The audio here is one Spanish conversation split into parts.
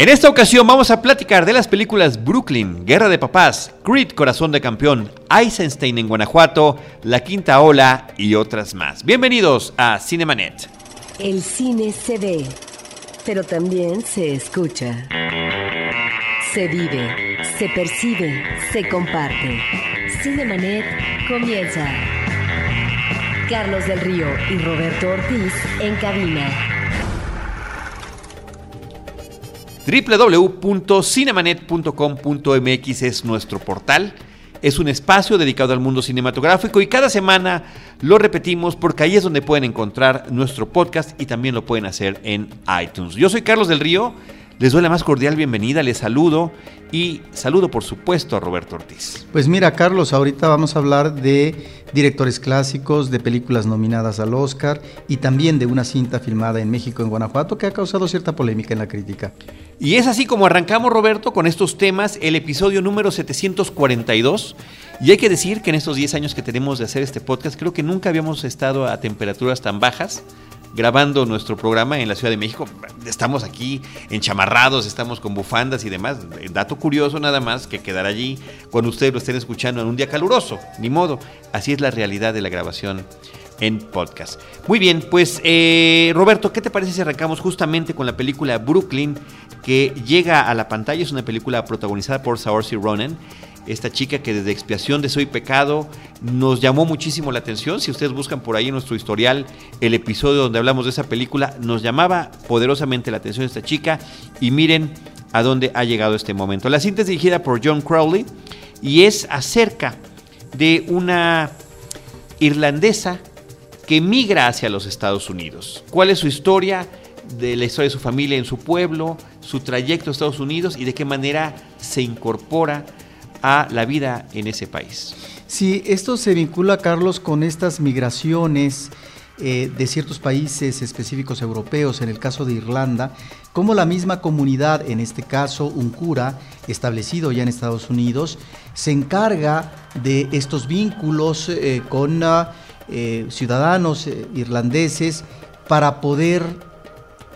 En esta ocasión vamos a platicar de las películas Brooklyn, Guerra de Papás, Creed, Corazón de Campeón, Eisenstein en Guanajuato, La Quinta Ola y otras más. Bienvenidos a Cinemanet. El cine se ve, pero también se escucha. Se vive, se percibe, se comparte. Cinemanet comienza. Carlos del Río y Roberto Ortiz en cabina. www.cinemanet.com.mx es nuestro portal. Es un espacio dedicado al mundo cinematográfico y cada semana lo repetimos porque ahí es donde pueden encontrar nuestro podcast y también lo pueden hacer en iTunes. Yo soy Carlos del Río les doy la más cordial bienvenida, les saludo y saludo por supuesto a Roberto Ortiz. Pues mira, Carlos, ahorita vamos a hablar de directores clásicos, de películas nominadas al Oscar y también de una cinta filmada en México, en Guanajuato, que ha causado cierta polémica en la crítica. Y es así como arrancamos, Roberto, con estos temas, el episodio número 742. Y hay que decir que en estos 10 años que tenemos de hacer este podcast, creo que nunca habíamos estado a temperaturas tan bajas grabando nuestro programa en la Ciudad de México. Estamos aquí enchamarrados, estamos con bufandas y demás. Dato curioso nada más que quedar allí cuando ustedes lo estén escuchando en un día caluroso. Ni modo, así es la realidad de la grabación en podcast. Muy bien, pues eh, Roberto, ¿qué te parece si arrancamos justamente con la película Brooklyn que llega a la pantalla? Es una película protagonizada por Saoirse Ronan esta chica que desde expiación de soy pecado nos llamó muchísimo la atención. Si ustedes buscan por ahí en nuestro historial el episodio donde hablamos de esa película, nos llamaba poderosamente la atención esta chica y miren a dónde ha llegado este momento. La cinta es dirigida por John Crowley y es acerca de una irlandesa que migra hacia los Estados Unidos. ¿Cuál es su historia? de la historia de su familia en su pueblo, su trayecto a Estados Unidos y de qué manera se incorpora a la vida en ese país. Sí, esto se vincula, Carlos, con estas migraciones eh, de ciertos países específicos europeos, en el caso de Irlanda, como la misma comunidad, en este caso un cura establecido ya en Estados Unidos, se encarga de estos vínculos eh, con eh, ciudadanos irlandeses para poder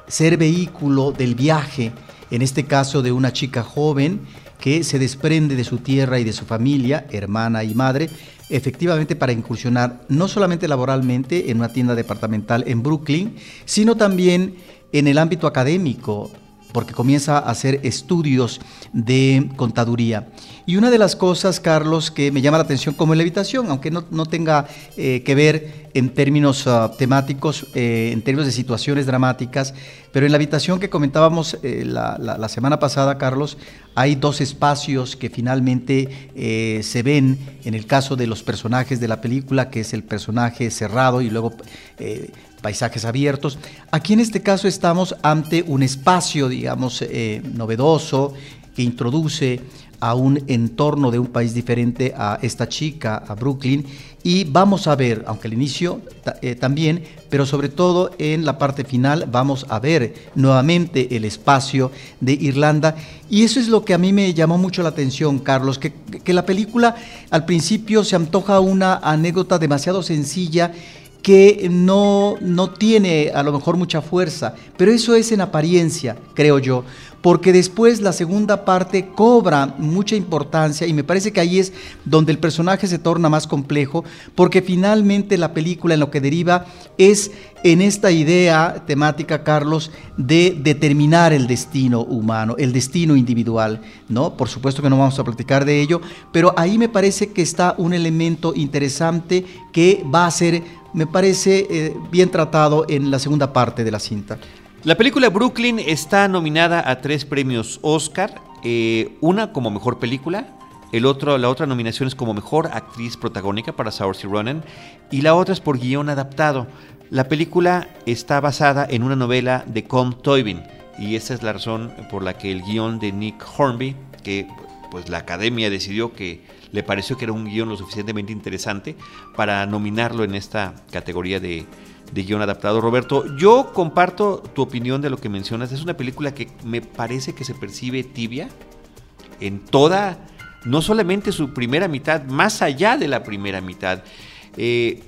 ser vehículo del viaje, en este caso de una chica joven, que se desprende de su tierra y de su familia, hermana y madre, efectivamente para incursionar no solamente laboralmente en una tienda departamental en Brooklyn, sino también en el ámbito académico, porque comienza a hacer estudios de contaduría. Y una de las cosas, Carlos, que me llama la atención como en la habitación, aunque no, tenga eh, que ver en términos ah, temáticos, eh, en términos de situaciones dramáticas, pero en la habitación que comentábamos eh, la, semana pasada, Carlos, hay dos espacios que finalmente se ven en el caso de los personajes de la película, que es el personaje cerrado y luego paisajes abiertos. Aquí en este caso estamos ante un espacio, digamos, eh, novedoso que introduce a un entorno de un país diferente a esta chica, a Brooklyn, y vamos a ver, aunque al inicio eh, también, pero sobre todo en la parte final vamos a ver nuevamente el espacio de Irlanda, y eso es lo que a mí me llamó mucho la atención, Carlos, que, que la película al principio se antoja una anécdota demasiado sencilla, que no, no tiene a lo mejor mucha fuerza, pero eso es en apariencia, creo yo, porque después la segunda parte cobra mucha importancia y me parece que ahí es donde el personaje se torna más complejo, porque finalmente la película en lo que deriva es en esta idea temática, Carlos, de determinar el destino humano, el destino individual, ¿no? Por supuesto que no vamos a platicar de ello, pero ahí me parece que está un elemento interesante que va a ser me parece eh, bien tratado en la segunda parte de la cinta. La película Brooklyn está nominada a tres premios Oscar, eh, una como mejor película, el otro, la otra nominación es como mejor actriz protagónica para Saoirse Ronan y la otra es por guion adaptado. La película está basada en una novela de Con Toybin y esa es la razón por la que el guion de Nick Hornby, que pues la academia decidió que le pareció que era un guion lo suficientemente interesante para nominarlo en esta categoría de, guion adaptado. Roberto, yo comparto tu opinión de lo que mencionas. Es una película que me parece que se percibe tibia en toda, no solamente su primera mitad, más allá de la primera mitad. Eh,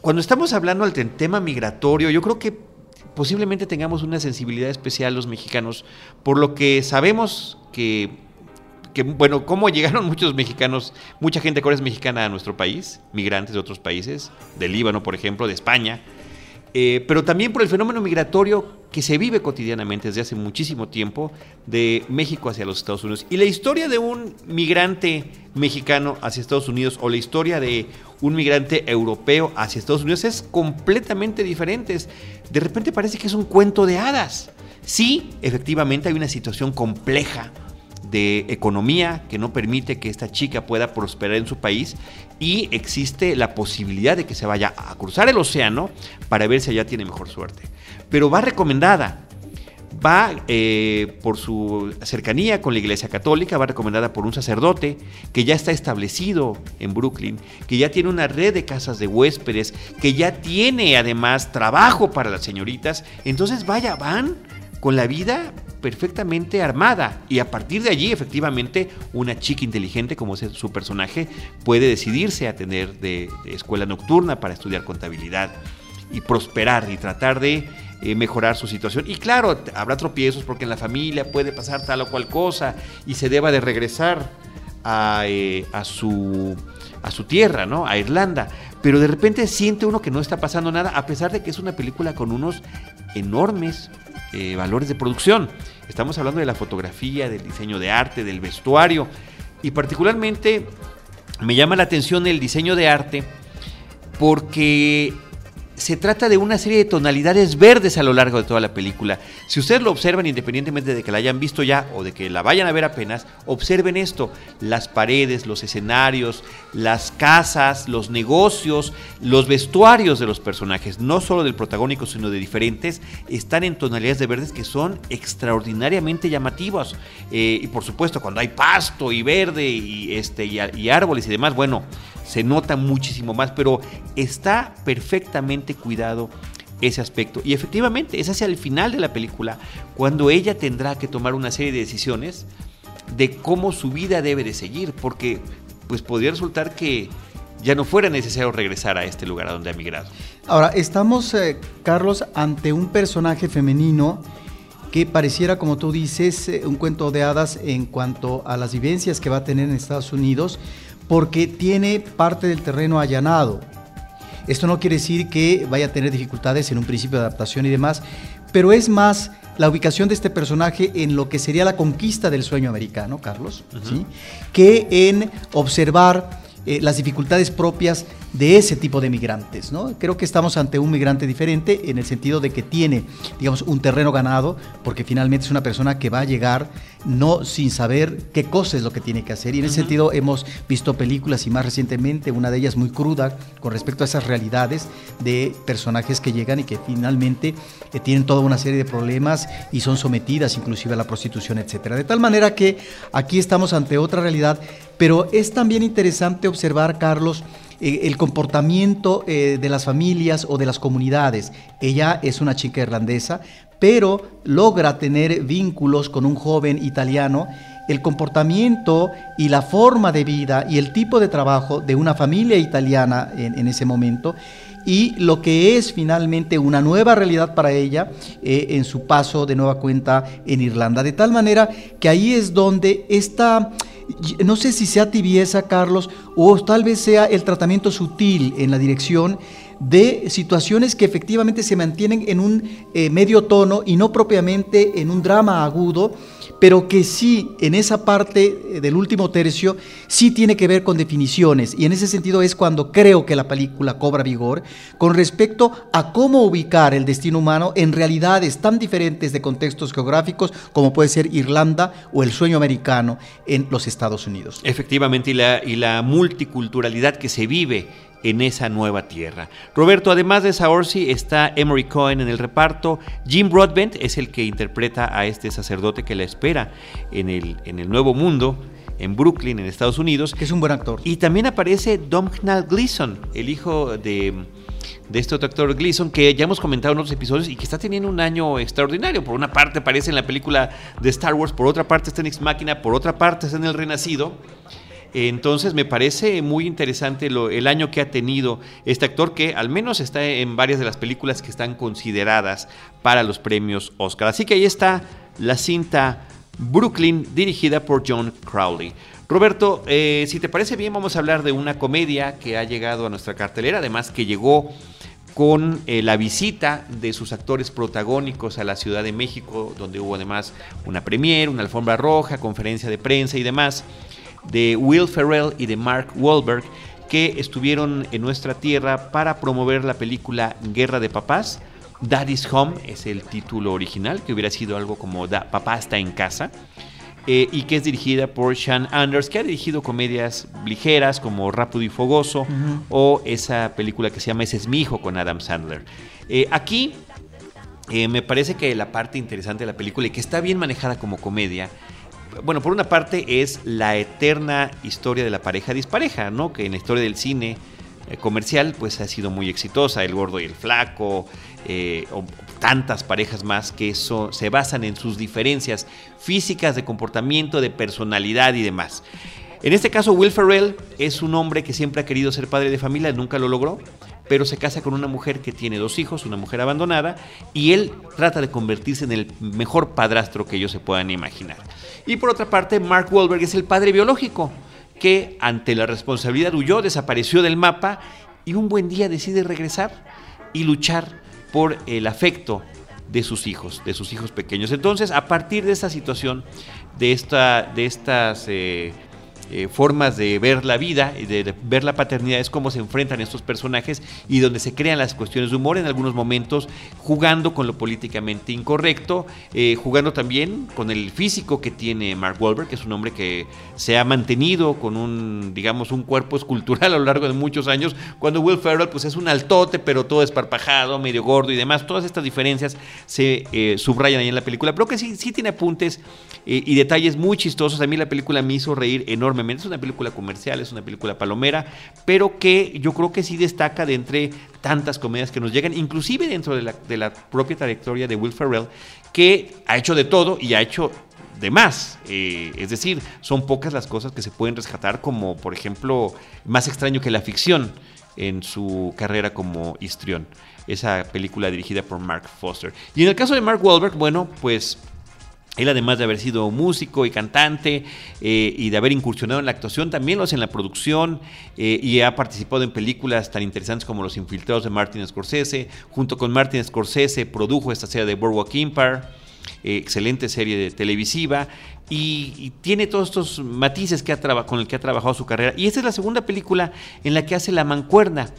cuando estamos hablando del tema migratorio, yo creo que posiblemente tengamos una sensibilidad especial los mexicanos, por lo que sabemos que, que, bueno, cómo llegaron muchos mexicanos, mucha gente que es mexicana a nuestro país, migrantes de otros países, del Líbano, por ejemplo, de España, eh, pero también por el fenómeno migratorio que se vive cotidianamente desde hace muchísimo tiempo de México hacia los Estados Unidos. Y la historia de un migrante mexicano hacia Estados Unidos o la historia de un migrante europeo hacia Estados Unidos es completamente diferente. De repente parece que es un cuento de hadas. Sí, efectivamente hay una situación compleja de economía que no permite que esta chica pueda prosperar en su país y existe la posibilidad de que se vaya a cruzar el océano para ver si allá tiene mejor suerte. Pero va recomendada, va eh, por su cercanía con la Iglesia Católica, va recomendada por un sacerdote que ya está establecido en Brooklyn, que ya tiene una red de casas de huéspedes, que ya tiene además trabajo para las señoritas. Entonces, vaya, van con la vida perfectamente armada. Y a partir de allí, efectivamente, una chica inteligente, como es su personaje, puede decidirse a tener de, escuela nocturna para estudiar contabilidad y prosperar y tratar de eh, mejorar su situación. Y claro, habrá tropiezos porque en la familia puede pasar tal o cual cosa y se deba de regresar a, eh, a, su, a su tierra, ¿no? A Irlanda. Pero de repente siente uno que no está pasando nada, a pesar de que es una película con unos enormes eh, valores de producción. Estamos hablando de la fotografía, del diseño de arte, del vestuario. Y particularmente me llama la atención el diseño de arte porque se trata de una serie de tonalidades verdes a lo largo de toda la película. Si ustedes lo observan, independientemente de que la hayan visto ya o de que la vayan a ver apenas, observen esto. Las paredes, los escenarios, las casas, los negocios, los vestuarios de los personajes, no solo del protagónico, sino de diferentes, están en tonalidades de verdes que son extraordinariamente llamativas. Eh, y por supuesto, cuando hay pasto y verde y, este, y árboles y demás, bueno, se nota muchísimo más, pero está perfectamente cuidado ese aspecto. Y efectivamente, es hacia el final de la película cuando ella tendrá que tomar una serie de decisiones de cómo su vida debe de seguir, porque pues podría resultar que ya no fuera necesario regresar a este lugar a donde ha migrado. Ahora, estamos, eh, Carlos, ante un personaje femenino que pareciera, como tú dices, eh, un cuento de hadas en cuanto a las vivencias que va a tener en Estados Unidos, porque tiene parte del terreno allanado. Esto no quiere decir que vaya a tener dificultades en un principio de adaptación y demás, pero es más la ubicación de este personaje en lo que sería la conquista del sueño americano, Carlos, ¿sí? que en observar eh, las dificultades propias de ese tipo de migrantes. ¿no? Creo que estamos ante un migrante diferente en el sentido de que tiene, digamos, un terreno ganado, porque finalmente es una persona que va a llegar no sin saber qué cosa es lo que tiene que hacer. Y en ese sentido hemos visto películas y más recientemente una de ellas muy cruda con respecto a esas realidades de personajes que llegan y que finalmente eh, tienen toda una serie de problemas y son sometidas inclusive a la prostitución, etcétera. De tal manera que aquí estamos ante otra realidad, pero es también interesante observar, Carlos, eh, el comportamiento eh, de las familias o de las comunidades. Ella es una chica irlandesa, pero logra tener vínculos con un joven italiano. El comportamiento y la forma de vida y el tipo de trabajo de una familia italiana en, ese momento y lo que es finalmente una nueva realidad para ella eh, en su paso de nueva cuenta en Irlanda. De tal manera que ahí es donde esta no sé si sea tibieza, Carlos, o tal vez sea el tratamiento sutil en la dirección de situaciones que efectivamente se mantienen en un eh, medio tono y no propiamente en un drama agudo, pero que sí, en esa parte eh, del último tercio, sí tiene que ver con definiciones. Y en ese sentido es cuando creo que la película cobra vigor con respecto a cómo ubicar el destino humano en realidades tan diferentes de contextos geográficos como puede ser Irlanda o el sueño americano en los Estados Unidos. Efectivamente, y la, y la multiculturalidad que se vive en esa nueva tierra. Roberto, además de Saoirse, está Emery Cohen en el reparto. Jim Broadbent es el que interpreta a este sacerdote que la espera en el, en el Nuevo Mundo, en Brooklyn, en Estados Unidos. Que es un buen actor. Y también aparece Domhnall Gleeson, el hijo de, de este otro actor Gleeson, que ya hemos comentado en otros episodios y que está teniendo un año extraordinario. Por una parte aparece en la película de Star Wars, por otra parte está en Ex Máquina, por otra parte está en El Renacido. Entonces me parece muy interesante lo, el año que ha tenido este actor que al menos está en varias de las películas que están consideradas para los premios Oscar. Así que ahí está la cinta Brooklyn dirigida por John Crowley. Roberto, eh, si te parece bien vamos a hablar de una comedia que ha llegado a nuestra cartelera, además que llegó con eh, la visita de sus actores protagónicos a la Ciudad de México, donde hubo además una premiere, una alfombra roja, conferencia de prensa y demás, de Will Ferrell y de Mark Wahlberg, que estuvieron en nuestra tierra para promover la película Guerra de Papás. Daddy's Home es el título original, que hubiera sido algo como Papá está en casa. Eh, y que es dirigida por Sean Anders, que ha dirigido comedias ligeras como Rápido y Fogoso o esa película que se llama Ese es mi hijo con Adam Sandler. Eh, aquí eh, me parece que la parte interesante de la película y que está bien manejada como comedia, bueno, por una parte es la eterna historia de la pareja dispareja, ¿no? Que en la historia del cine comercial pues ha sido muy exitosa, el gordo y el flaco, o tantas parejas más que se basan en sus diferencias físicas, de comportamiento, de personalidad y demás. En este caso, Will Ferrell es un hombre que siempre ha querido ser padre de familia, nunca lo logró, pero se casa con una mujer que tiene dos hijos, una mujer abandonada, y él trata de convertirse en el mejor padrastro que ellos se puedan imaginar. Y por otra parte, Mark Wahlberg es el padre biológico, que ante la responsabilidad huyó, desapareció del mapa y un buen día decide regresar y luchar por el afecto de sus hijos, de sus hijos pequeños. Entonces, a partir de esta situación, de, esta, de estas eh, eh, formas de ver la vida y de, ver la paternidad es cómo se enfrentan estos personajes y donde se crean las cuestiones de humor en algunos momentos, jugando con lo políticamente incorrecto, eh, jugando también con el físico que tiene Mark Wahlberg, que es un hombre que se ha mantenido con un, digamos, un cuerpo escultural a lo largo de muchos años, cuando Will Ferrell pues es un altote, pero todo esparpajado, medio gordo y demás, todas estas diferencias se eh, subrayan ahí en la película, pero que sí, sí tiene apuntes y detalles muy chistosos, a mí la película me hizo reír enormemente es una película comercial, es una película palomera, pero que yo creo que sí destaca de entre tantas comedias que nos llegan, inclusive dentro de la, propia trayectoria de Will Ferrell, que ha hecho de todo y ha hecho de más. Eh, es decir, son pocas las cosas que se pueden rescatar, como por ejemplo, más extraño que la ficción en su carrera como histrión. Esa película dirigida por Mark Foster. Y en el caso de Mark Wahlberg, bueno, pues él además de haber sido músico y cantante eh, y de haber incursionado en la actuación, también lo hace en la producción eh, y ha participado en películas tan interesantes como Los Infiltrados de Martin Scorsese. Junto con Martin Scorsese produjo esta serie de Boardwalk Empire, eh, excelente serie televisiva, y, tiene todos estos matices que ha con el que ha trabajado su carrera. Y esta es la segunda película en la que hace la mancuerna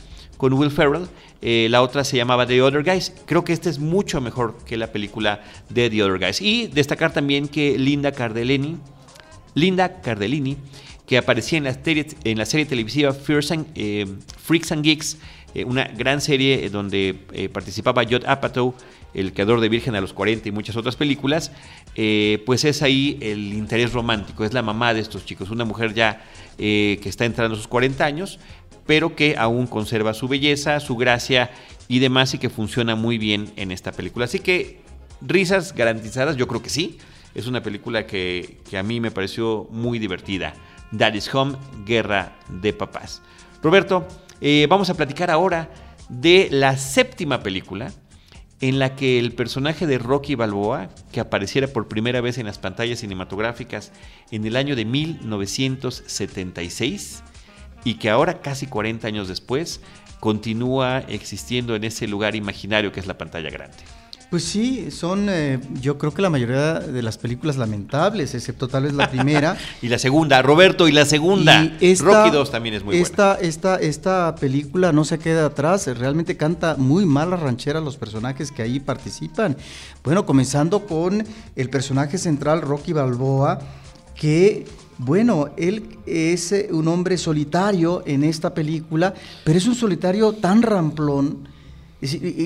con Will Ferrell. Eh, la otra se llamaba The Other Guys. Creo que esta es mucho mejor que la película de The Other Guys. Y destacar también que Linda Cardellini, Linda Cardellini, que aparecía en la serie, en la serie televisiva eh, Freaks and Geeks, eh, una gran serie donde participaba Judd Apatow, el creador de Virgen a los 40 y muchas otras películas, pues es ahí el interés romántico, es la mamá de estos chicos, una mujer ya que está entrando a sus 40 años, pero que aún conserva su belleza, su gracia y demás y que funciona muy bien en esta película. Así que risas garantizadas, yo creo que sí. Es una película que, a mí me pareció muy divertida. Daddy's Home, Guerra de Papás. Roberto, eh, vamos a platicar ahora de la séptima película en la que el personaje de Rocky Balboa, que apareciera por primera vez en las pantallas cinematográficas en el año de 1976, y que ahora, casi 40 años después, continúa existiendo en ese lugar imaginario que es la pantalla grande. Pues sí, son eh, yo creo que la mayoría de las películas lamentables, excepto tal vez la primera. y la segunda, Roberto, y la segunda. Rocky 2 también es muy esta, buena. Esta, esta película no se queda atrás, realmente canta muy mal las rancheras los personajes que ahí participan. Bueno, comenzando con el personaje central, Rocky Balboa, que bueno, él es eh, un hombre solitario en esta película, pero es un solitario tan ramplón,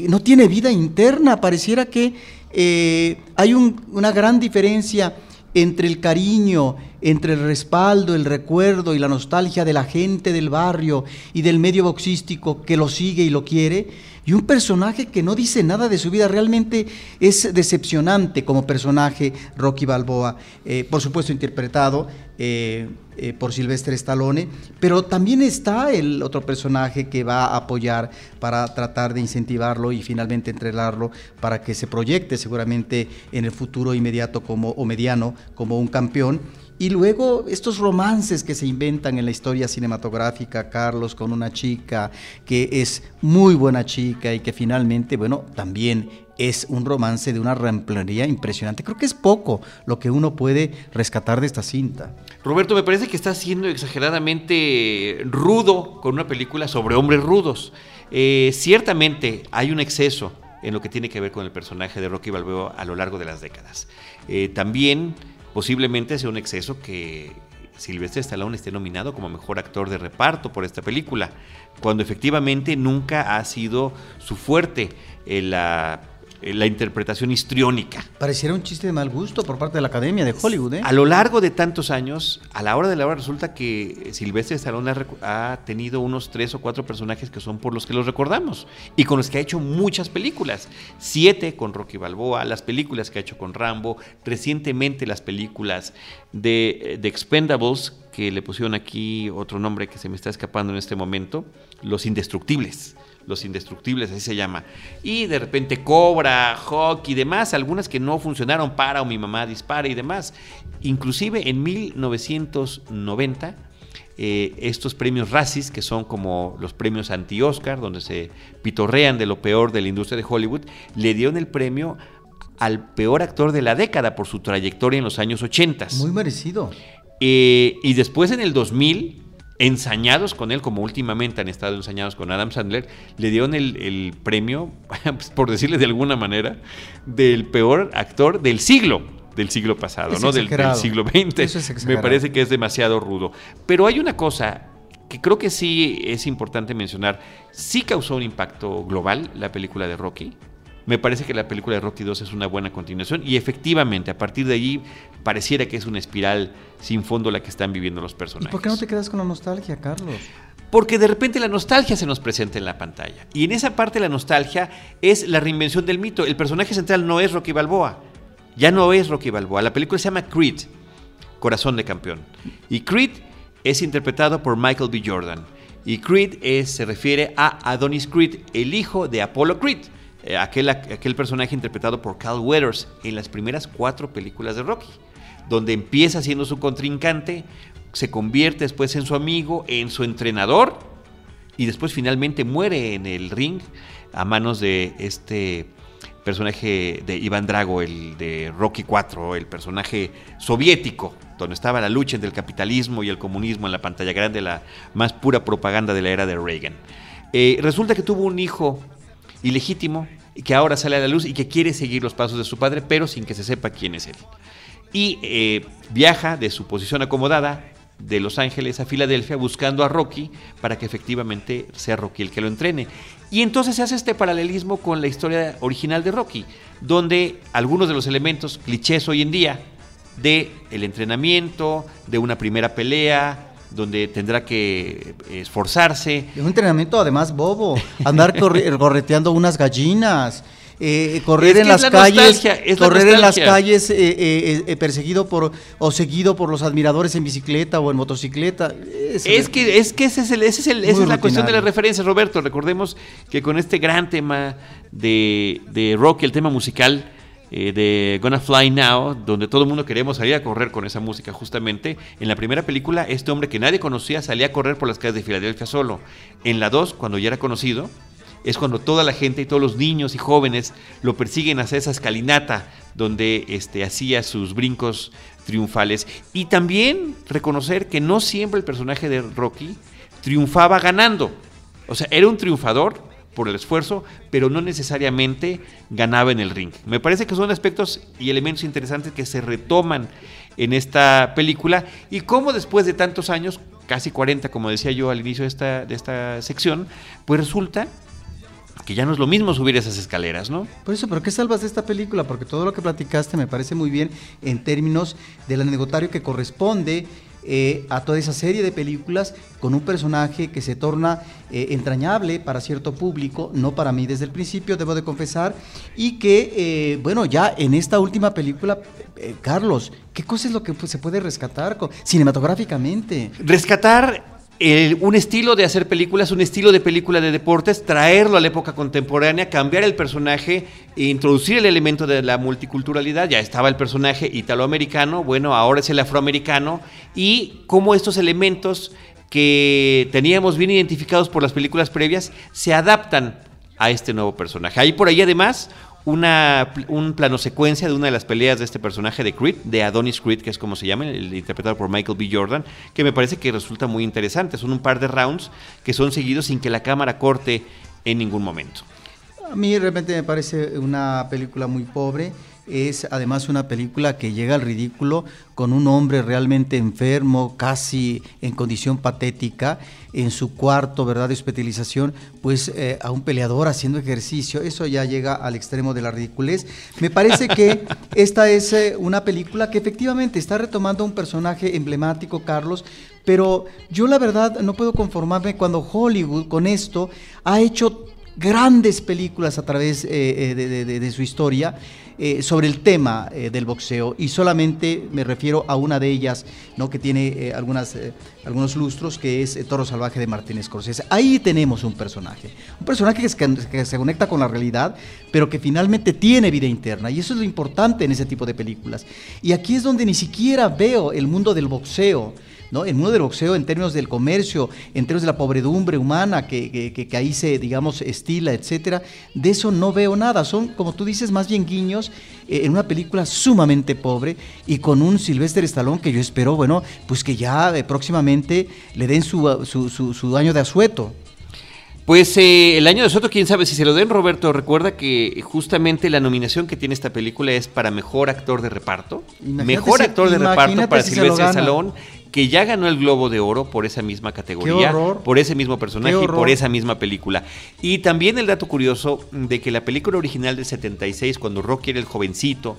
no tiene vida interna, pareciera que eh, hay una gran diferencia entre el cariño, entre el respaldo, el recuerdo y la nostalgia de la gente del barrio y del medio boxístico que lo sigue y lo quiere, y un personaje que no dice nada de su vida, realmente es decepcionante como personaje Rocky Balboa, eh, por supuesto interpretado eh, eh, por Silvestre Stallone, pero también está el otro personaje que va a apoyar para tratar de incentivarlo y finalmente entrenarlo para que se proyecte seguramente en el futuro inmediato como, o mediano como un campeón. Y luego estos romances que se inventan en la historia cinematográfica, Carlos, con una chica que es muy buena chica y que finalmente, bueno, también es un romance de una ramplería impresionante. Creo que es poco lo que uno puede rescatar de esta cinta. Roberto, me parece que está siendo exageradamente rudo con una película sobre hombres rudos. Eh, ciertamente hay un exceso en lo que tiene que ver con el personaje de Rocky Balboa a lo largo de las décadas. Eh, también Posiblemente sea un exceso que Silvestre Stallone esté nominado como mejor actor de reparto por esta película, cuando efectivamente nunca ha sido su fuerte en la eh, la interpretación histriónica. Pareciera un chiste de mal gusto por parte de la Academia de Hollywood. ¿eh? A lo largo de tantos años, a la hora de la hora resulta que Silvestre Stallone ha, ha, tenido unos tres o cuatro personajes que son por los que los recordamos y con los que ha hecho muchas películas. Siete con Rocky Balboa, las películas que ha hecho con Rambo, recientemente las películas de, de Expendables, que le pusieron aquí otro nombre que se me está escapando en este momento, Los Indestructibles los Indestructibles, así se llama. Y de repente Cobra, Hawk y demás, algunas que no funcionaron para o mi mamá dispara y demás. Inclusive en 1990, eh, estos premios Razzies, que son como los premios anti-Oscar, donde se pitorrean de lo peor de la industria de Hollywood, le dieron el premio al peor actor de la década por su trayectoria en los años 80. Muy merecido. Eh, y después en el 2000 ensañados con él, como últimamente han estado ensañados con Adam Sandler, le dieron el, premio, pues, por decirle de alguna manera, del peor actor del siglo, del siglo pasado, ¿no? Del, siglo XX. Me parece que es demasiado rudo. Pero hay una cosa que creo que sí es importante mencionar. Sí causó un impacto global la película de Rocky. Me parece que la película de Rocky 2 es una buena continuación y efectivamente a partir de allí pareciera que es una espiral sin fondo la que están viviendo los personajes. ¿Y por qué no te quedas con la nostalgia, Carlos? Porque de repente la nostalgia se nos presenta en la pantalla. Y en esa parte la nostalgia es la reinvención del mito. El personaje central no es Rocky Balboa. Ya no es Rocky Balboa. La película se llama Creed, Corazón de Campeón. Y Creed es interpretado por Michael B. Jordan. Y Creed se refiere a Adonis Creed, el hijo de Apollo Creed. Eh, aquel, aquel personaje interpretado por Carl Weathers en las primeras cuatro películas de Rocky, donde empieza siendo su contrincante, se convierte después en su amigo, en su entrenador, y después finalmente muere en el ring a manos de este personaje de Iván Drago, el de Rocky IV, el personaje soviético, donde estaba la lucha entre el capitalismo y el comunismo en la pantalla grande, la más pura propaganda de la era de Reagan. Eh, resulta que tuvo un hijo ilegítimo que ahora sale a la luz y que quiere seguir los pasos de su padre, pero sin que se sepa quién es él. Y eh, viaja de su posición acomodada de Los Ángeles a Filadelfia buscando a Rocky para que efectivamente sea Rocky el que lo entrene. Y entonces se hace este paralelismo con la historia original de Rocky, donde algunos de los elementos clichés hoy en día de el entrenamiento, de una primera pelea, donde tendrá que esforzarse. Es un entrenamiento además bobo, andar correteando unas gallinas. Eh, correr en las calles, correr en las calles eh, eh, perseguido por o seguido por los admiradores en bicicleta o en motocicleta. Es, que es que ese es el, ese es el, esa es la cuestión de las referencias, Roberto. Recordemos que con este gran tema de, de rock, el tema musical, eh, de Gonna Fly Now, donde todo el mundo queríamos salir a correr con esa música justamente. En la primera película, este hombre que nadie conocía salía a correr por las calles de Filadelfia solo. En la 2, cuando ya era conocido, es cuando toda la gente y todos los niños y jóvenes lo persiguen hacia esa escalinata donde este, hacía sus brincos triunfales. Y también reconocer que no siempre el personaje de Rocky triunfaba ganando. O sea, era un triunfador, por el esfuerzo, pero no necesariamente ganaba en el ring. Me parece que son aspectos y elementos interesantes que se retoman en esta película y cómo después de tantos años, casi 40 como decía yo al inicio de esta, de esta sección, pues resulta que ya no es lo mismo subir esas escaleras, ¿no? Por eso, pero ¿qué salvas de esta película? Porque todo lo que platicaste me parece muy bien en términos del anecdotario que corresponde eh, a toda esa serie de películas con un personaje que se torna eh, entrañable para cierto público, no para mí desde el principio, debo de confesar, y que, eh, bueno, ya en esta última película, Carlos, ¿qué cosa es lo que se puede rescatar cinematográficamente? Rescatar un estilo de hacer películas, un estilo de película de deportes, traerlo a la época contemporánea, cambiar el personaje, introducir el elemento de la multiculturalidad. Ya estaba el personaje italoamericano, bueno, ahora es el afroamericano, y cómo estos elementos que teníamos bien identificados por las películas previas se adaptan a este nuevo personaje. Hay por ahí además una, un plano secuencia de una de las peleas de este personaje de Creed, de Adonis Creed, que es como se llama, el, interpretado por Michael B. Jordan, que me parece que resulta muy interesante. Son un par de rounds que son seguidos sin que la cámara corte en ningún momento. A mí realmente me parece una película muy pobre es además una película que llega al ridículo con un hombre realmente enfermo, casi en condición patética, en su cuarto, ¿verdad?, de hospitalización, pues eh, a un peleador haciendo ejercicio. Eso ya llega al extremo de la ridiculez. Me parece que esta es eh, una película que efectivamente está retomando un personaje emblemático, Carlos, pero yo la verdad no puedo conformarme cuando Hollywood con esto ha hecho grandes películas a través eh, de su historia eh, sobre el tema eh, del boxeo y solamente me refiero a una de ellas, ¿no? que tiene eh, algunas, algunos lustros, que es Toro Salvaje de Martínez Scorsese. Ahí tenemos un personaje, un personaje que, que se conecta con la realidad, pero que finalmente tiene vida interna y eso es lo importante en ese tipo de películas. Y aquí es donde ni siquiera veo el mundo del boxeo ¿no? El mundo del boxeo en términos del comercio, en términos de la pobredumbre humana que, que, ahí se, digamos, estila, etcétera, de eso no veo nada. Son, como tú dices, más bien guiños eh, en una película sumamente pobre y con un Sylvester Stallone que yo espero, bueno, pues que ya eh, próximamente le den su, su, su, año de asueto. Pues eh, el año de Soto, quién sabe si se lo den, Roberto. Recuerda que justamente la nominación que tiene esta película es para mejor actor de reparto. mejor actor de reparto para Silvestre Stallone que ya ganó el Globo de Oro por esa misma categoría, por ese mismo personaje y por esa misma película. Y también el dato curioso de que la película original del 76, cuando Rocky era el jovencito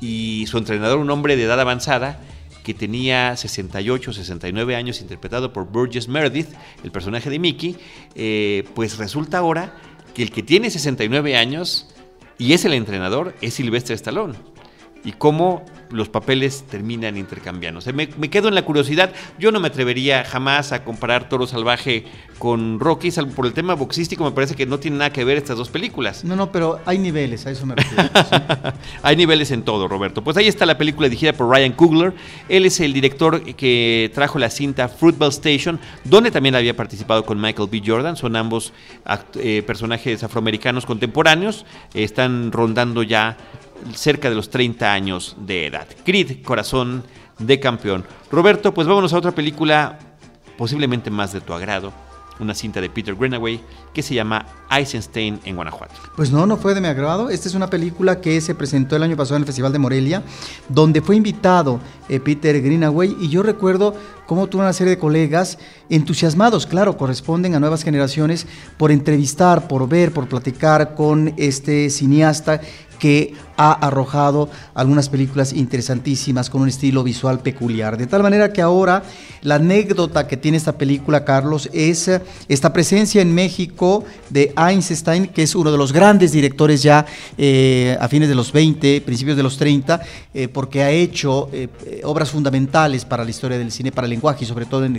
y su entrenador un hombre de edad avanzada, que tenía 68, 69 años, interpretado por Burgess Meredith, el personaje de Mickey, eh, pues resulta ahora que el que tiene 69 años y es el entrenador es Sylvester Stallone. Y cómo los papeles terminan intercambiándose. Me, me, quedo en la curiosidad. Yo no me atrevería jamás a comparar Toro Salvaje con Rocky, salvo por el tema boxístico. Me parece que no tiene nada que ver estas dos películas. No, no, pero hay niveles, a eso me refiero. hay niveles en todo, Roberto. Pues ahí está la película dirigida por Ryan Coogler. Él es el director que trajo la cinta Fruitvale Station, donde también había participado con Michael B. Jordan. Son ambos eh, personajes afroamericanos contemporáneos. están rondando ya cerca de los 30 años de edad. Creed, corazón de campeón. Roberto, pues vámonos a otra película posiblemente más de tu agrado, una cinta de Peter Greenaway que se llama Eisenstein en Guanajuato. Pues no, no fue de mi agrado. Esta es una película que se presentó el año pasado en el Festival de Morelia, donde fue invitado eh, Peter Greenaway y yo recuerdo cómo tuvo una serie de colegas entusiasmados, claro, corresponden a nuevas generaciones, por entrevistar, por ver, por platicar con este cineasta que ha arrojado algunas películas interesantísimas con un estilo visual peculiar. De tal manera que ahora la anécdota que tiene esta película, Carlos, es eh, esta presencia en México de Einstein, que es uno de los grandes directores ya eh, a fines de los 20, principios de los 30, eh, porque ha hecho obras fundamentales para la historia del cine, para el lenguaje y sobre todo en,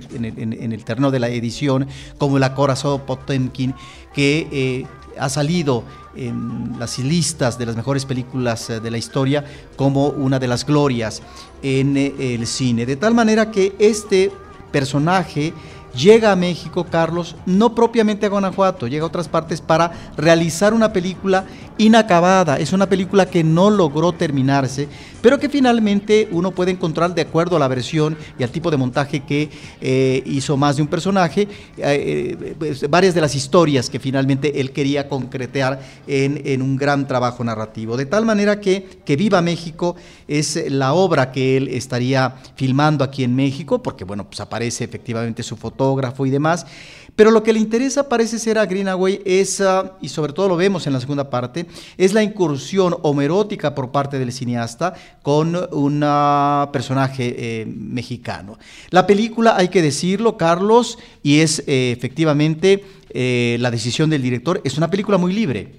el terreno de la edición, como La Corazón Potemkin, que ha salido en las listas de las mejores películas eh, de la historia como una de las glorias en eh, el cine. De tal manera que este personaje llega a México, Carlos, no propiamente a Guanajuato, llega a otras partes para realizar una película inacabada. Es una película que no logró terminarse, pero que finalmente uno puede encontrar de acuerdo a la versión y al tipo de montaje que eh, hizo más de un personaje, eh, eh, pues, varias de las historias que finalmente él quería concretar en, en, un gran trabajo narrativo. De tal manera que Que Viva México es la obra que él estaría filmando aquí en México, porque bueno, pues aparece efectivamente su foto fotógrafo y demás. Pero lo que le interesa parece ser a Greenaway es, ah, y sobre todo lo vemos en la segunda parte, es la incursión homerótica por parte del cineasta con un personaje eh, mexicano. La película, hay que decirlo, Carlos, y es eh, efectivamente eh, la decisión del director, es una película muy libre.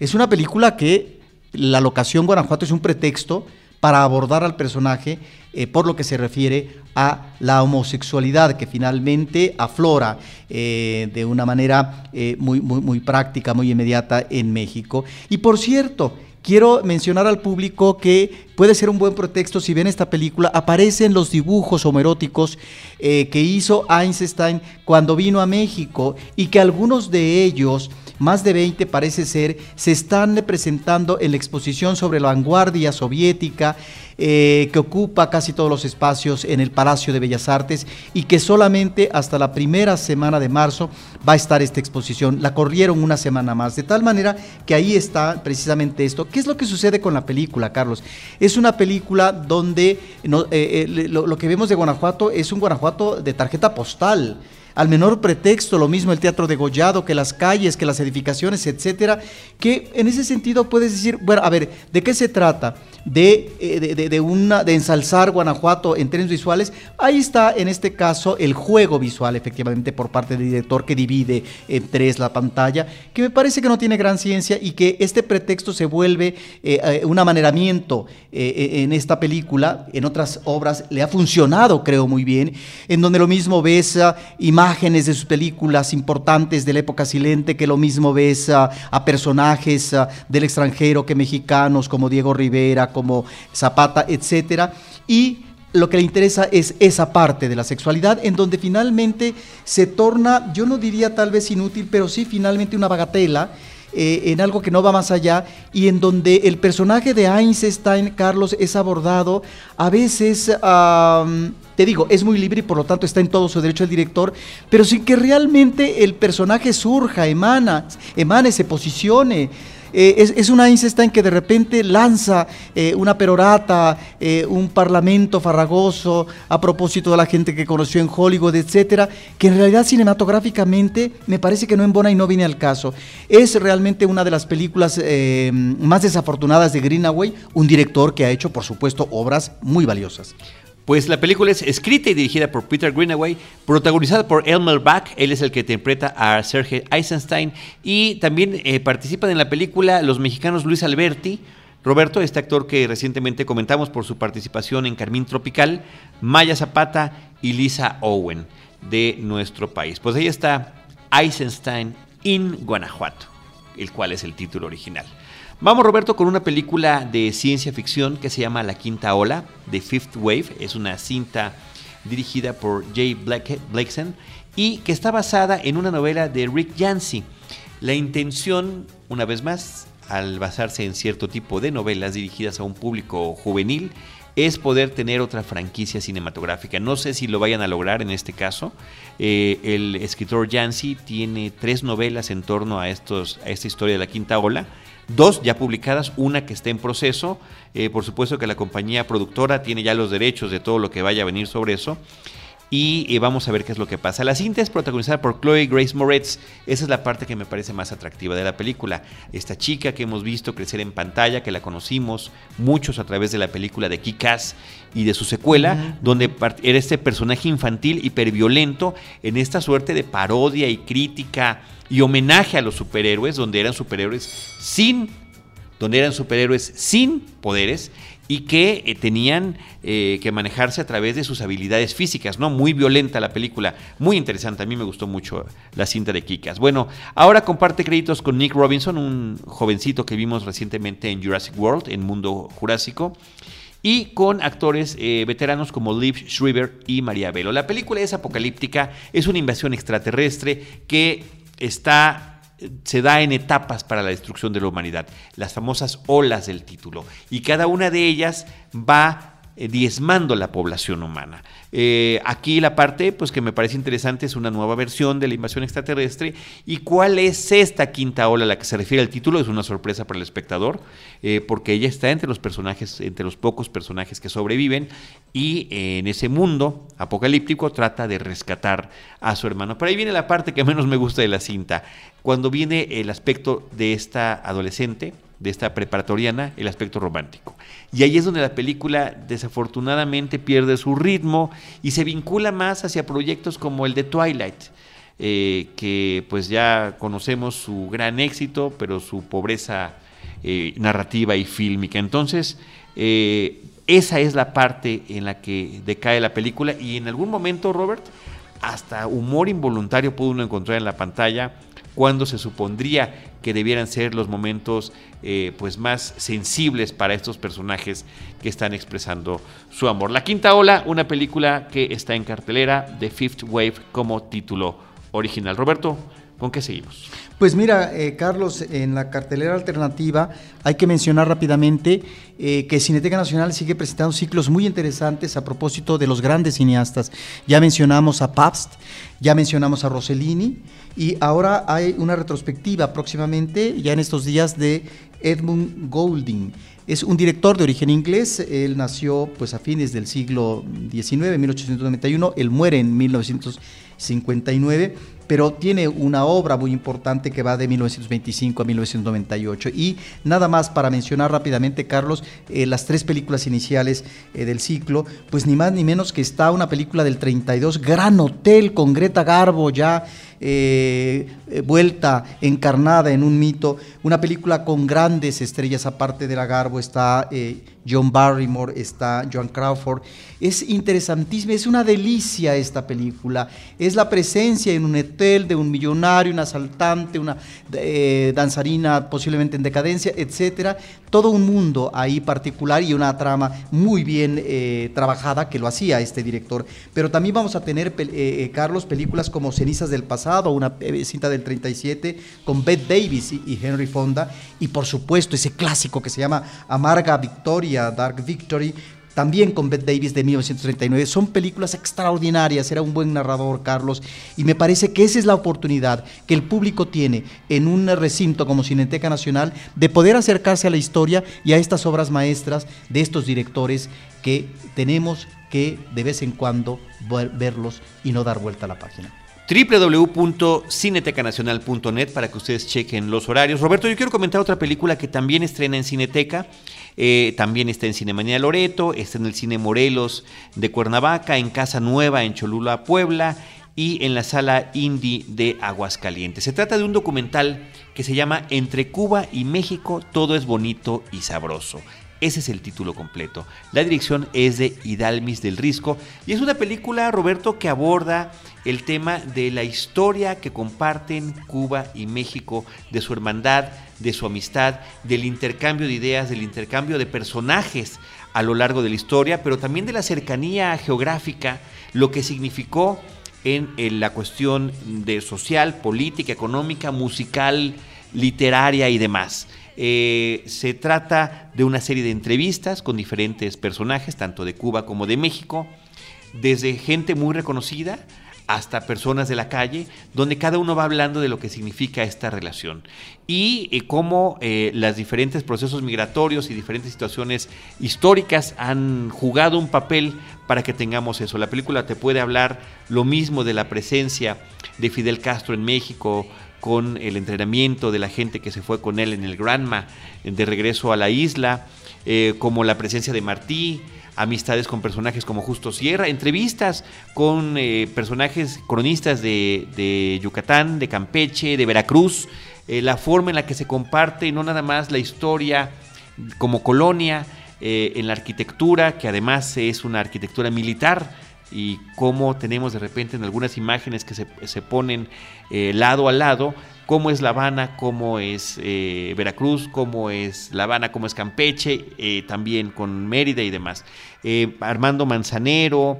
Es una película que la locación Guanajuato es un pretexto para abordar al personaje eh, por lo que se refiere a la homosexualidad que finalmente aflora eh, de una manera eh, muy, muy, muy práctica, muy inmediata en México. Y por cierto, quiero mencionar al público que puede ser un buen pretexto si ven esta película, aparecen los dibujos homeróticos que hizo Einstein cuando vino a México y que algunos de ellos más de 20 parece ser, se están presentando en la exposición sobre la vanguardia soviética, eh, que ocupa casi todos los espacios en el Palacio de Bellas Artes y que solamente hasta la primera semana de marzo va a estar esta exposición. La corrieron una semana más, de tal manera que ahí está precisamente esto. ¿Qué es lo que sucede con la película, Carlos? Es una película donde eh, eh, lo que vemos de Guanajuato es un Guanajuato de tarjeta postal al menor pretexto, lo mismo el teatro de Gollado, que las calles, que las edificaciones, etcétera, que en ese sentido puedes decir, bueno, a ver, ¿de qué se trata? De, eh, de, una, de ensalzar Guanajuato en términos visuales, ahí está en este caso el juego visual, efectivamente, por parte del director que divide en tres la pantalla, que me parece que no tiene gran ciencia y que este pretexto se vuelve eh, eh, un amaneramiento en esta película, en otras obras le ha funcionado, creo, muy bien, en donde lo mismo ves imágenes imágenes de sus películas importantes de la época silente, que lo mismo ves a, personajes del extranjero que mexicanos, como Diego Rivera, como Zapata, etcétera, y lo que le interesa es esa parte de la sexualidad en donde finalmente se torna, yo no diría tal vez inútil, pero sí finalmente una bagatela eh, en algo que no va más allá y en donde el personaje de Einstein, Carlos, es abordado a veces, te digo, es muy libre y por lo tanto está en todo su derecho el director, pero sin que realmente el personaje surja, emana, emane, se posicione. Eh, es, una Einstein que de repente lanza eh, una perorata, eh, un parlamento farragoso a propósito de la gente que conoció en Hollywood, etcétera, que en realidad cinematográficamente me parece que no embona y no viene al caso. Es realmente una de las películas más desafortunadas de Greenaway, un director que ha hecho, por supuesto, obras muy valiosas. Pues la película es escrita y dirigida por Peter Greenaway, protagonizada por Elmer Bach, él es el que interpreta a Sergei Eisenstein, y también eh, participan en la película los mexicanos Luis Alberti, Roberto, este actor que recientemente comentamos por su participación en Carmín Tropical, Maya Zapata y Lisa Owen de nuestro país. Pues ahí está Eisenstein in Guanajuato, el cual es el título original. Vamos, Roberto, con una película de ciencia ficción que se llama La Quinta Ola, The Fifth Wave. Es una cinta dirigida por Jay Blakeson y que está basada en una novela de Rick Yancey. La intención, una vez más, al basarse en cierto tipo de novelas dirigidas a un público juvenil, es poder tener otra franquicia cinematográfica. No sé si lo vayan a lograr en este caso. Eh, el escritor Yancey tiene tres novelas en torno a esta historia de la quinta ola dos ya publicadas, una que está en proceso. Eh, por supuesto que la compañía productora tiene ya los derechos de todo lo que vaya a venir sobre eso. Y eh, vamos a ver qué es lo que pasa. La cinta es protagonizada por Chloe Grace Moretz. Esa es la parte que me parece más atractiva de la película. Esta chica que hemos visto crecer en pantalla, que la conocimos muchos a través de la película de Kick-Ass y de su secuela, donde era este personaje infantil hiperviolento en esta suerte de parodia y crítica y homenaje a los superhéroes, donde eran superhéroes sin, donde eran superhéroes sin poderes y que eh, tenían eh, que manejarse a través de sus habilidades físicas, ¿no? Muy violenta la película, muy interesante, a mí me gustó mucho la cinta de Kikas. Bueno, ahora comparte créditos con Nick Robinson, un jovencito que vimos recientemente en Jurassic World, en Mundo Jurásico y con actores eh, veteranos como Liv Schreiber y María Velo. La película es apocalíptica, es una invasión extraterrestre que está se da en etapas para la destrucción de la humanidad, las famosas olas del título, y cada una de ellas va diezmando la población humana. Eh, aquí la parte pues, que me parece interesante es una nueva versión de la invasión extraterrestre. ¿Y cuál es esta quinta ola a la que se refiere el título? Es una sorpresa para el espectador, eh, porque ella está entre los personajes, entre los pocos personajes que sobreviven, y en ese mundo apocalíptico trata de rescatar a su hermano. Pero ahí viene la parte que menos me gusta de la cinta, cuando viene el aspecto de esta adolescente de esta preparatoriana el aspecto romántico. Y ahí es donde la película desafortunadamente pierde su ritmo y se vincula más hacia proyectos como el de Twilight, eh, que pues ya conocemos su gran éxito, pero su pobreza eh, narrativa y fílmica. Entonces, eh, esa es la parte en la que decae la película y en algún momento, Robert, hasta humor involuntario pudo uno encontrar en la pantalla cuando se supondría que debieran ser los momentos eh, pues más sensibles para estos personajes que están expresando su amor. La Quinta Ola, una película que está en cartelera de Fifth Wave como título original. Roberto, ¿con qué seguimos? Pues mira, eh, Carlos, en la cartelera alternativa hay que mencionar rápidamente eh, que Cineteca Nacional sigue presentando ciclos muy interesantes a propósito de los grandes cineastas. Ya mencionamos a Pabst, ya mencionamos a Rossellini y ahora hay una retrospectiva próximamente, ya en estos días, de Edmund Goulding. Es un director de origen inglés, él nació pues a fines del siglo XIX, 1891, él muere en 1959 pero tiene una obra muy importante que va de 1925 a 1998. Y nada más para mencionar rápidamente, Carlos, eh, las tres películas iniciales eh, del ciclo, pues ni más ni menos que está una película del 32, Gran Hotel, con Greta Garbo ya eh, vuelta, encarnada en un mito, una película con grandes estrellas, aparte de la Garbo está John Barrymore, está Joan Crawford. Es interesantísima, es una delicia esta película. Es la presencia en un de un millonario, un asaltante, una eh, danzarina posiblemente en decadencia, etcétera. Todo un mundo ahí particular y una trama muy bien eh, trabajada que lo hacía este director. Pero también vamos a tener, eh, Carlos, películas como Cenizas del Pasado, una cinta del 37 con Bette Davis y Henry Fonda. Y por supuesto ese clásico que se llama Amarga Victoria Dark Victory, también con Bette Davis de 1939. Son películas extraordinarias, era un buen narrador, Carlos, y me parece que esa es la oportunidad que el público tiene en un recinto como Cineteca Nacional de poder acercarse a la historia y a estas obras maestras de estos directores que tenemos que de vez en cuando verlos y no dar vuelta a la página www.cinetecanacional.net para que ustedes chequen los horarios. Roberto, yo quiero comentar otra película que también estrena en Cineteca. Eh, también está en Cinemanía Loreto, está en el Cine Morelos de Cuernavaca, en Casa Nueva en Cholula, Puebla y en la sala Indie de Aguascalientes. Se trata de un documental que se llama Entre Cuba y México, todo es bonito y sabroso. Ese es el título completo. La dirección es de Hidalmis del Risco y es una película, Roberto, que aborda el tema de la historia que comparten Cuba y México, de su hermandad, de su amistad, del intercambio de ideas, del intercambio de personajes a lo largo de la historia, pero también de la cercanía geográfica, lo que significó en, la cuestión de social, política, económica, musical, literaria y demás. Eh, se trata de una serie de entrevistas con diferentes personajes, tanto de Cuba como de México, desde gente muy reconocida hasta personas de la calle, donde cada uno va hablando de lo que significa esta relación y eh, cómo eh, los diferentes procesos migratorios y diferentes situaciones históricas han jugado un papel para que tengamos eso. La película te puede hablar lo mismo de la presencia de Fidel Castro en México, con el entrenamiento de la gente que se fue con él en el Granma de regreso a la isla, eh, como la presencia de Martí, amistades con personajes como Justo Sierra, entrevistas con eh, personajes cronistas de, Yucatán, de Campeche, de Veracruz, eh, la forma en la que se comparte no nada más la historia como colonia, en la arquitectura, que además es una arquitectura militar, y cómo tenemos de repente en algunas imágenes que se, ponen eh, lado a lado, cómo es La Habana, cómo es eh, Veracruz, cómo es La Habana, cómo es Campeche, eh, también con Mérida y demás. Armando Manzanero,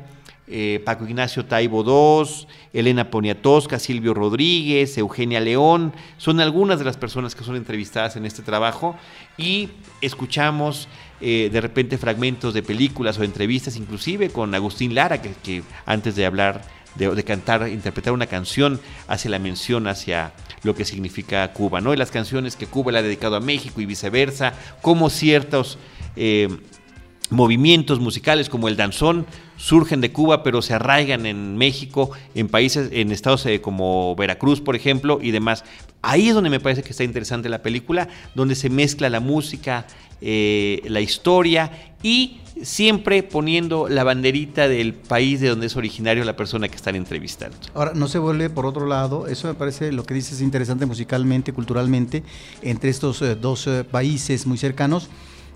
Paco Ignacio Taibo II, Elena Poniatosca, Silvio Rodríguez, Eugenia León, son algunas de las personas que son entrevistadas en este trabajo y escuchamos eh, de repente fragmentos de películas o entrevistas, inclusive con Agustín Lara, que, antes de hablar, de, cantar, interpretar una canción, hace la mención hacia lo que significa Cuba, ¿no? Y las canciones que Cuba le ha dedicado a México y viceversa, como ciertos eh, movimientos musicales como el danzón surgen de Cuba pero se arraigan en México, en países, en estados eh, como Veracruz por ejemplo y demás. Ahí es donde me parece que está interesante la película, donde se mezcla la música, eh, la historia y siempre poniendo la banderita del país de donde es originario la persona que están entrevistando. Ahora, no se vuelve por otro lado, eso me parece lo que dices interesante musicalmente, culturalmente, entre estos eh, dos eh, países muy cercanos,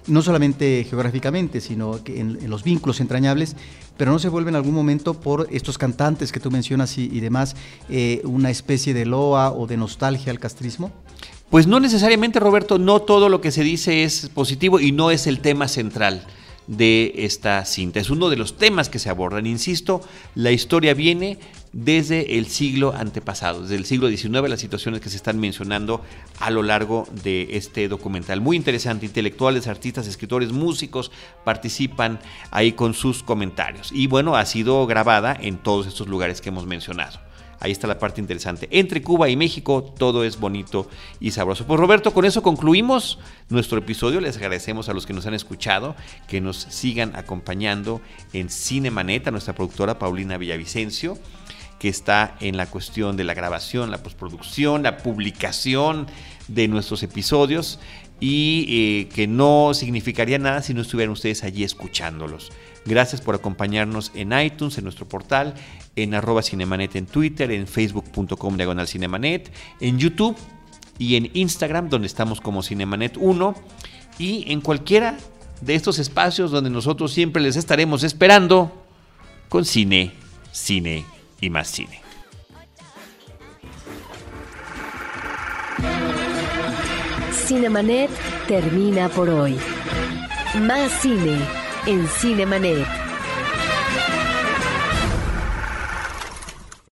no solamente geográficamente, sino que en, los vínculos entrañables, pero no se vuelve en algún momento por estos cantantes que tú mencionas y, demás, una especie de loa o de nostalgia al castrismo. Pues no necesariamente, Roberto, no todo lo que se dice es positivo y no es el tema central de esta cinta. Es uno de los temas que se abordan. Insisto, la historia viene desde el siglo antepasado, desde el siglo XIX, las situaciones que se están mencionando a lo largo de este documental. Muy interesante, intelectuales, artistas, escritores, músicos participan ahí con sus comentarios. Y bueno, ha sido grabada en todos estos lugares que hemos mencionado. Ahí está la parte interesante. Entre Cuba y México todo es bonito y sabroso. Pues Roberto, con eso concluimos nuestro episodio. Les agradecemos a los que nos han escuchado, que nos sigan acompañando en Cinemanet, a nuestra productora Paulina Villavicencio que está en la cuestión de la grabación, la postproducción, la publicación de nuestros episodios y eh, que no significaría nada si no estuvieran ustedes allí escuchándolos. Gracias por acompañarnos en iTunes, en nuestro portal, en arroba cinemanet en Twitter, en facebook.com diagonal cinemanet, en YouTube y en Instagram, donde estamos como Cinemanet 1, y en cualquiera de estos espacios donde nosotros siempre les estaremos esperando con cine, cine y más cine. Cinemanet termina por hoy. Más cine en Cinemanet.